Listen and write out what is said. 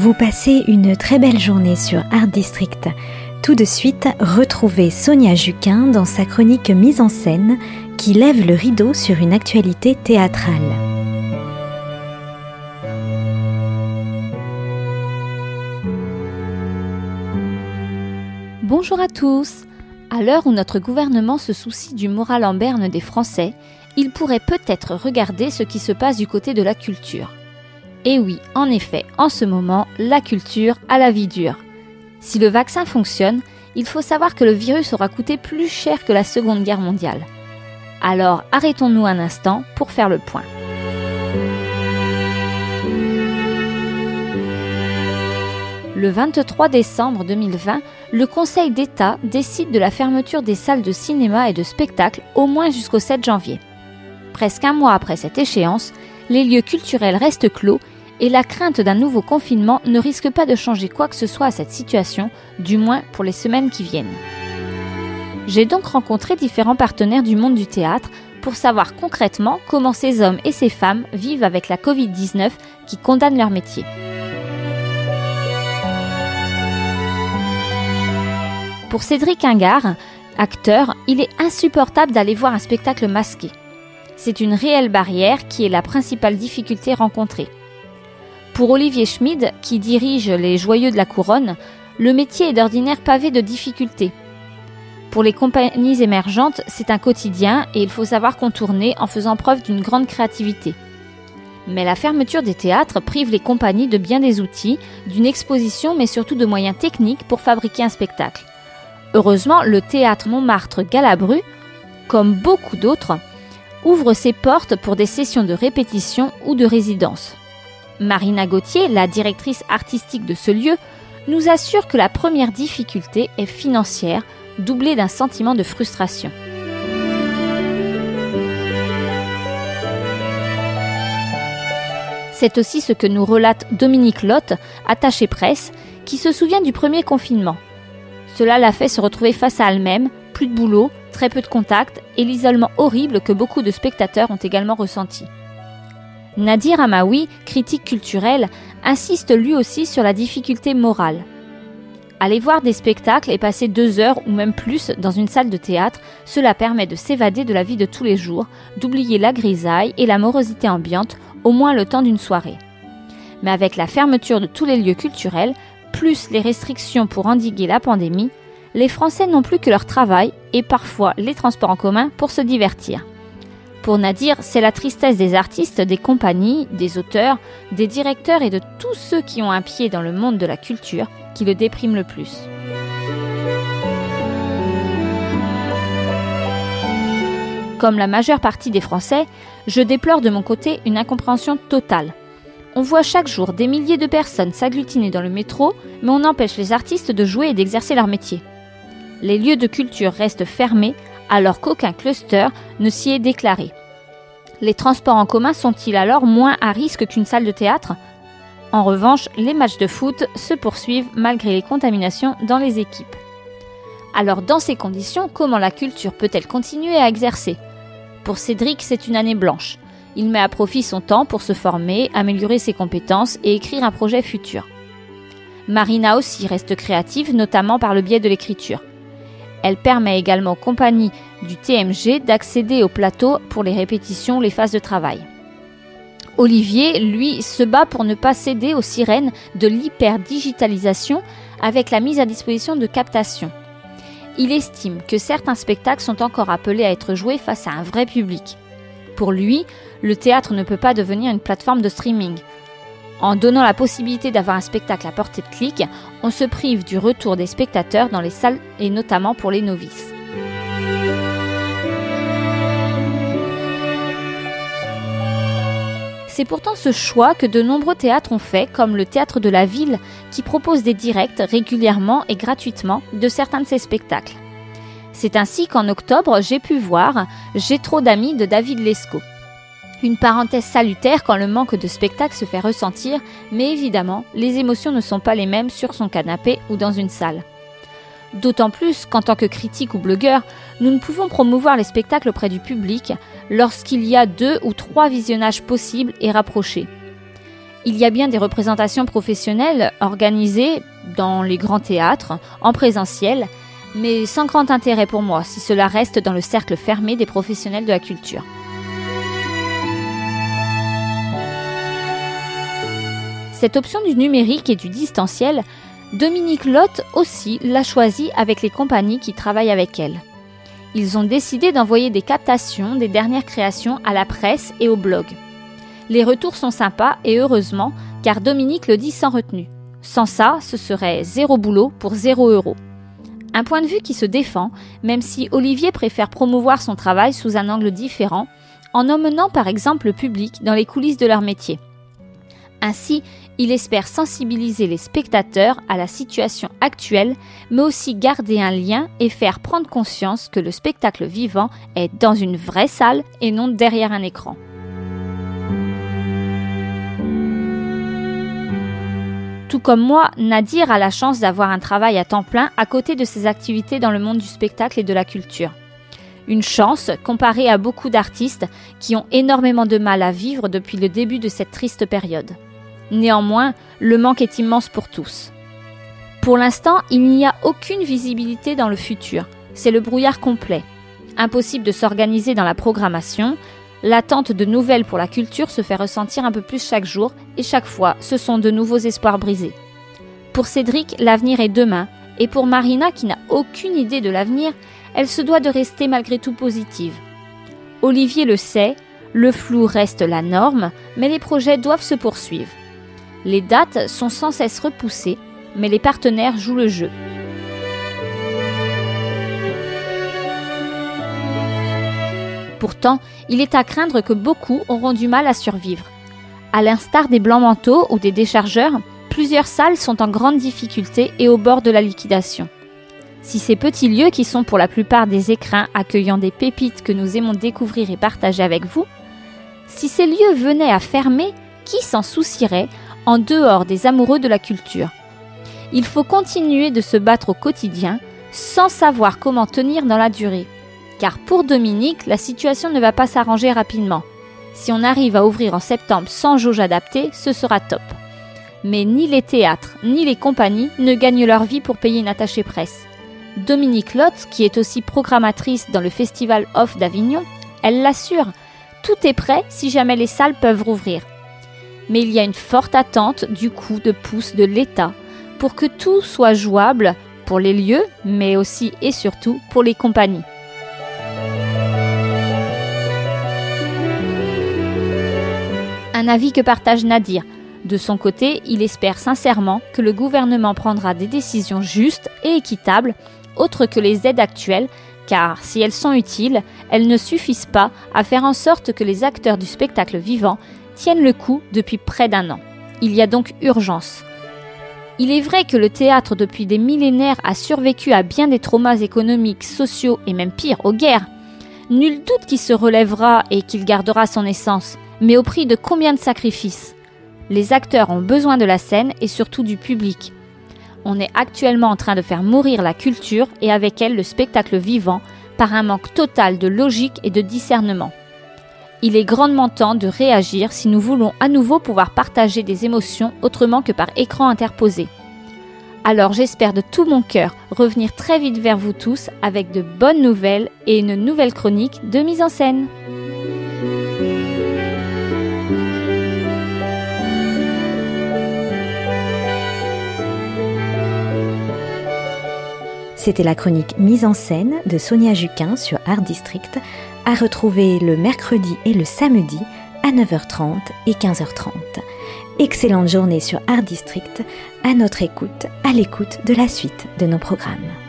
Vous passez une très belle journée sur Art District. Tout de suite, retrouvez Sonia Juquin dans sa chronique mise en scène qui lève le rideau sur une actualité théâtrale. Bonjour à tous. À l'heure où notre gouvernement se soucie du moral en berne des Français, il pourrait peut-être regarder ce qui se passe du côté de la culture. Et oui, en effet, en ce moment, la culture a la vie dure. Si le vaccin fonctionne, il faut savoir que le virus aura coûté plus cher que la Seconde Guerre mondiale. Alors arrêtons-nous un instant pour faire le point. Le 23 décembre 2020, le Conseil d'État décide de la fermeture des salles de cinéma et de spectacle au moins jusqu'au 7 janvier. Presque un mois après cette échéance, les lieux culturels restent clos et la crainte d'un nouveau confinement ne risque pas de changer quoi que ce soit à cette situation, du moins pour les semaines qui viennent. J'ai donc rencontré différents partenaires du monde du théâtre pour savoir concrètement comment ces hommes et ces femmes vivent avec la Covid-19 qui condamne leur métier. Pour Cédric Ingard, acteur, il est insupportable d'aller voir un spectacle masqué. C'est une réelle barrière qui est la principale difficulté rencontrée. Pour Olivier Schmid, qui dirige les Joyeux de la Couronne, le métier est d'ordinaire pavé de difficultés. Pour les compagnies émergentes, c'est un quotidien et il faut savoir contourner en faisant preuve d'une grande créativité. Mais la fermeture des théâtres prive les compagnies de bien des outils, d'une exposition mais surtout de moyens techniques pour fabriquer un spectacle. Heureusement, le théâtre Montmartre Galabru, comme beaucoup d'autres, ouvre ses portes pour des sessions de répétition ou de résidence. Marina Gauthier, la directrice artistique de ce lieu, nous assure que la première difficulté est financière, doublée d'un sentiment de frustration. C'est aussi ce que nous relate Dominique Lotte, attachée presse, qui se souvient du premier confinement. Cela l'a fait se retrouver face à elle-même, plus de boulot, très peu de contacts et l'isolement horrible que beaucoup de spectateurs ont également ressenti. Nadir Amaoui, critique culturel, insiste lui aussi sur la difficulté morale. Aller voir des spectacles et passer deux heures ou même plus dans une salle de théâtre, cela permet de s'évader de la vie de tous les jours, d'oublier la grisaille et la morosité ambiante, au moins le temps d'une soirée. Mais avec la fermeture de tous les lieux culturels, plus les restrictions pour endiguer la pandémie, les Français n'ont plus que leur travail et parfois les transports en commun pour se divertir. Pour Nadir, c'est la tristesse des artistes, des compagnies, des auteurs, des directeurs et de tous ceux qui ont un pied dans le monde de la culture qui le déprime le plus. Comme la majeure partie des Français, je déplore de mon côté une incompréhension totale. On voit chaque jour des milliers de personnes s'agglutiner dans le métro, mais on empêche les artistes de jouer et d'exercer leur métier. Les lieux de culture restent fermés alors qu'aucun cluster ne s'y est déclaré. Les transports en commun sont-ils alors moins à risque qu'une salle de théâtre? En revanche, les matchs de foot se poursuivent malgré les contaminations dans les équipes. Alors dans ces conditions, comment la culture peut-elle continuer à exercer? Pour Cédric, c'est une année blanche. Il met à profit son temps pour se former, améliorer ses compétences et écrire un projet futur. Marina aussi reste créative, notamment par le biais de l'écriture. Elle permet également aux compagnies du TMG d'accéder au plateau pour les répétitions, les phases de travail. Olivier, lui, se bat pour ne pas céder aux sirènes de l'hyperdigitalisation avec la mise à disposition de captations. Il estime que certains spectacles sont encore appelés à être joués face à un vrai public. Pour lui, le théâtre ne peut pas devenir une plateforme de streaming. En donnant la possibilité d'avoir un spectacle à portée de clic, on se prive du retour des spectateurs dans les salles et notamment pour les novices. C'est pourtant ce choix que de nombreux théâtres ont fait, comme le Théâtre de la Ville, qui propose des directs régulièrement et gratuitement de certains de ses spectacles. C'est ainsi qu'en octobre, j'ai pu voir J'ai trop d'amis de David Lescaut. Une parenthèse salutaire quand le manque de spectacle se fait ressentir, mais évidemment, les émotions ne sont pas les mêmes sur son canapé ou dans une salle. D'autant plus qu'en tant que critique ou blogueur, nous ne pouvons promouvoir les spectacles auprès du public lorsqu'il y a deux ou trois visionnages possibles et rapprochés. Il y a bien des représentations professionnelles organisées dans les grands théâtres, en présentiel, mais sans grand intérêt pour moi si cela reste dans le cercle fermé des professionnels de la culture. Cette option du numérique et du distanciel, Dominique Lotte aussi l'a choisie avec les compagnies qui travaillent avec elle. Ils ont décidé d'envoyer des captations des dernières créations à la presse et au blog. Les retours sont sympas et heureusement, car Dominique le dit sans retenue. Sans ça, ce serait zéro boulot pour zéro euro. Un point de vue qui se défend, même si Olivier préfère promouvoir son travail sous un angle différent, en emmenant par exemple le public dans les coulisses de leur métier. Ainsi, il espère sensibiliser les spectateurs à la situation actuelle, mais aussi garder un lien et faire prendre conscience que le spectacle vivant est dans une vraie salle et non derrière un écran. Tout comme moi, Nadir a la chance d'avoir un travail à temps plein à côté de ses activités dans le monde du spectacle et de la culture. Une chance comparée à beaucoup d'artistes qui ont énormément de mal à vivre depuis le début de cette triste période. Néanmoins, le manque est immense pour tous. Pour l'instant, il n'y a aucune visibilité dans le futur. C'est le brouillard complet. Impossible de s'organiser dans la programmation. L'attente de nouvelles pour la culture se fait ressentir un peu plus chaque jour et chaque fois, ce sont de nouveaux espoirs brisés. Pour Cédric, l'avenir est demain et pour Marina qui n'a aucune idée de l'avenir, elle se doit de rester malgré tout positive. Olivier le sait, le flou reste la norme, mais les projets doivent se poursuivre. Les dates sont sans cesse repoussées, mais les partenaires jouent le jeu. Pourtant, il est à craindre que beaucoup auront du mal à survivre. À l'instar des blancs manteaux ou des déchargeurs, plusieurs salles sont en grande difficulté et au bord de la liquidation. Si ces petits lieux qui sont pour la plupart des écrins accueillant des pépites que nous aimons découvrir et partager avec vous, si ces lieux venaient à fermer, qui s'en soucierait en dehors des amoureux de la culture. Il faut continuer de se battre au quotidien sans savoir comment tenir dans la durée. Car pour Dominique, la situation ne va pas s'arranger rapidement. Si on arrive à ouvrir en septembre sans jauge adaptée, ce sera top. Mais ni les théâtres ni les compagnies ne gagnent leur vie pour payer une attachée presse. Dominique Lotte, qui est aussi programmatrice dans le Festival Off d'Avignon, elle l'assure, tout est prêt si jamais les salles peuvent rouvrir mais il y a une forte attente du coup de pouce de l'État pour que tout soit jouable pour les lieux, mais aussi et surtout pour les compagnies. Un avis que partage Nadir. De son côté, il espère sincèrement que le gouvernement prendra des décisions justes et équitables, autres que les aides actuelles, car si elles sont utiles, elles ne suffisent pas à faire en sorte que les acteurs du spectacle vivant tiennent le coup depuis près d'un an. Il y a donc urgence. Il est vrai que le théâtre depuis des millénaires a survécu à bien des traumas économiques, sociaux et même pire, aux guerres. Nul doute qu'il se relèvera et qu'il gardera son essence, mais au prix de combien de sacrifices? Les acteurs ont besoin de la scène et surtout du public. On est actuellement en train de faire mourir la culture et avec elle le spectacle vivant par un manque total de logique et de discernement. Il est grandement temps de réagir si nous voulons à nouveau pouvoir partager des émotions autrement que par écran interposé. Alors j'espère de tout mon cœur revenir très vite vers vous tous avec de bonnes nouvelles et une nouvelle chronique de mise en scène. C'était la chronique mise en scène de Sonia Juquin sur Art District à retrouver le mercredi et le samedi à 9h30 et 15h30. Excellente journée sur Art District, à notre écoute, à l'écoute de la suite de nos programmes.